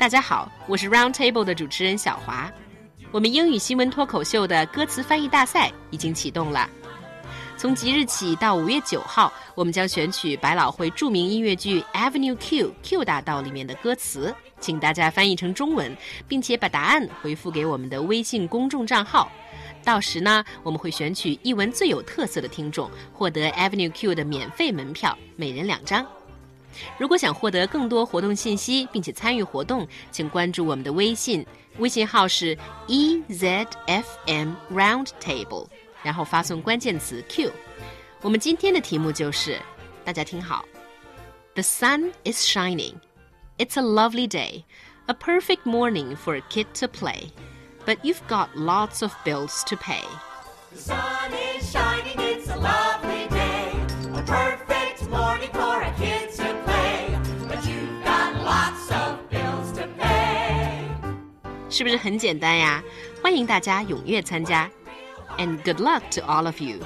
大家好，我是 Round Table 的主持人小华。我们英语新闻脱口秀的歌词翻译大赛已经启动了。从即日起到五月九号，我们将选取百老汇著名音乐剧《Avenue Q》Q 大道里面的歌词，请大家翻译成中文，并且把答案回复给我们的微信公众账号。到时呢，我们会选取译文最有特色的听众，获得 Avenue Q 的免费门票，每人两张。如果想获得更多活动信息，并且参与活动，请关注我们的微信，微信号是 ezfm roundtable，然后发送关键词 Q。我们今天的题目就是，大家听好：The sun is shining. It's a lovely day, a perfect morning for a kid to play. But you've got lots of bills to pay. 是不是很简单呀？欢迎大家踊跃参加，and good luck to all of you.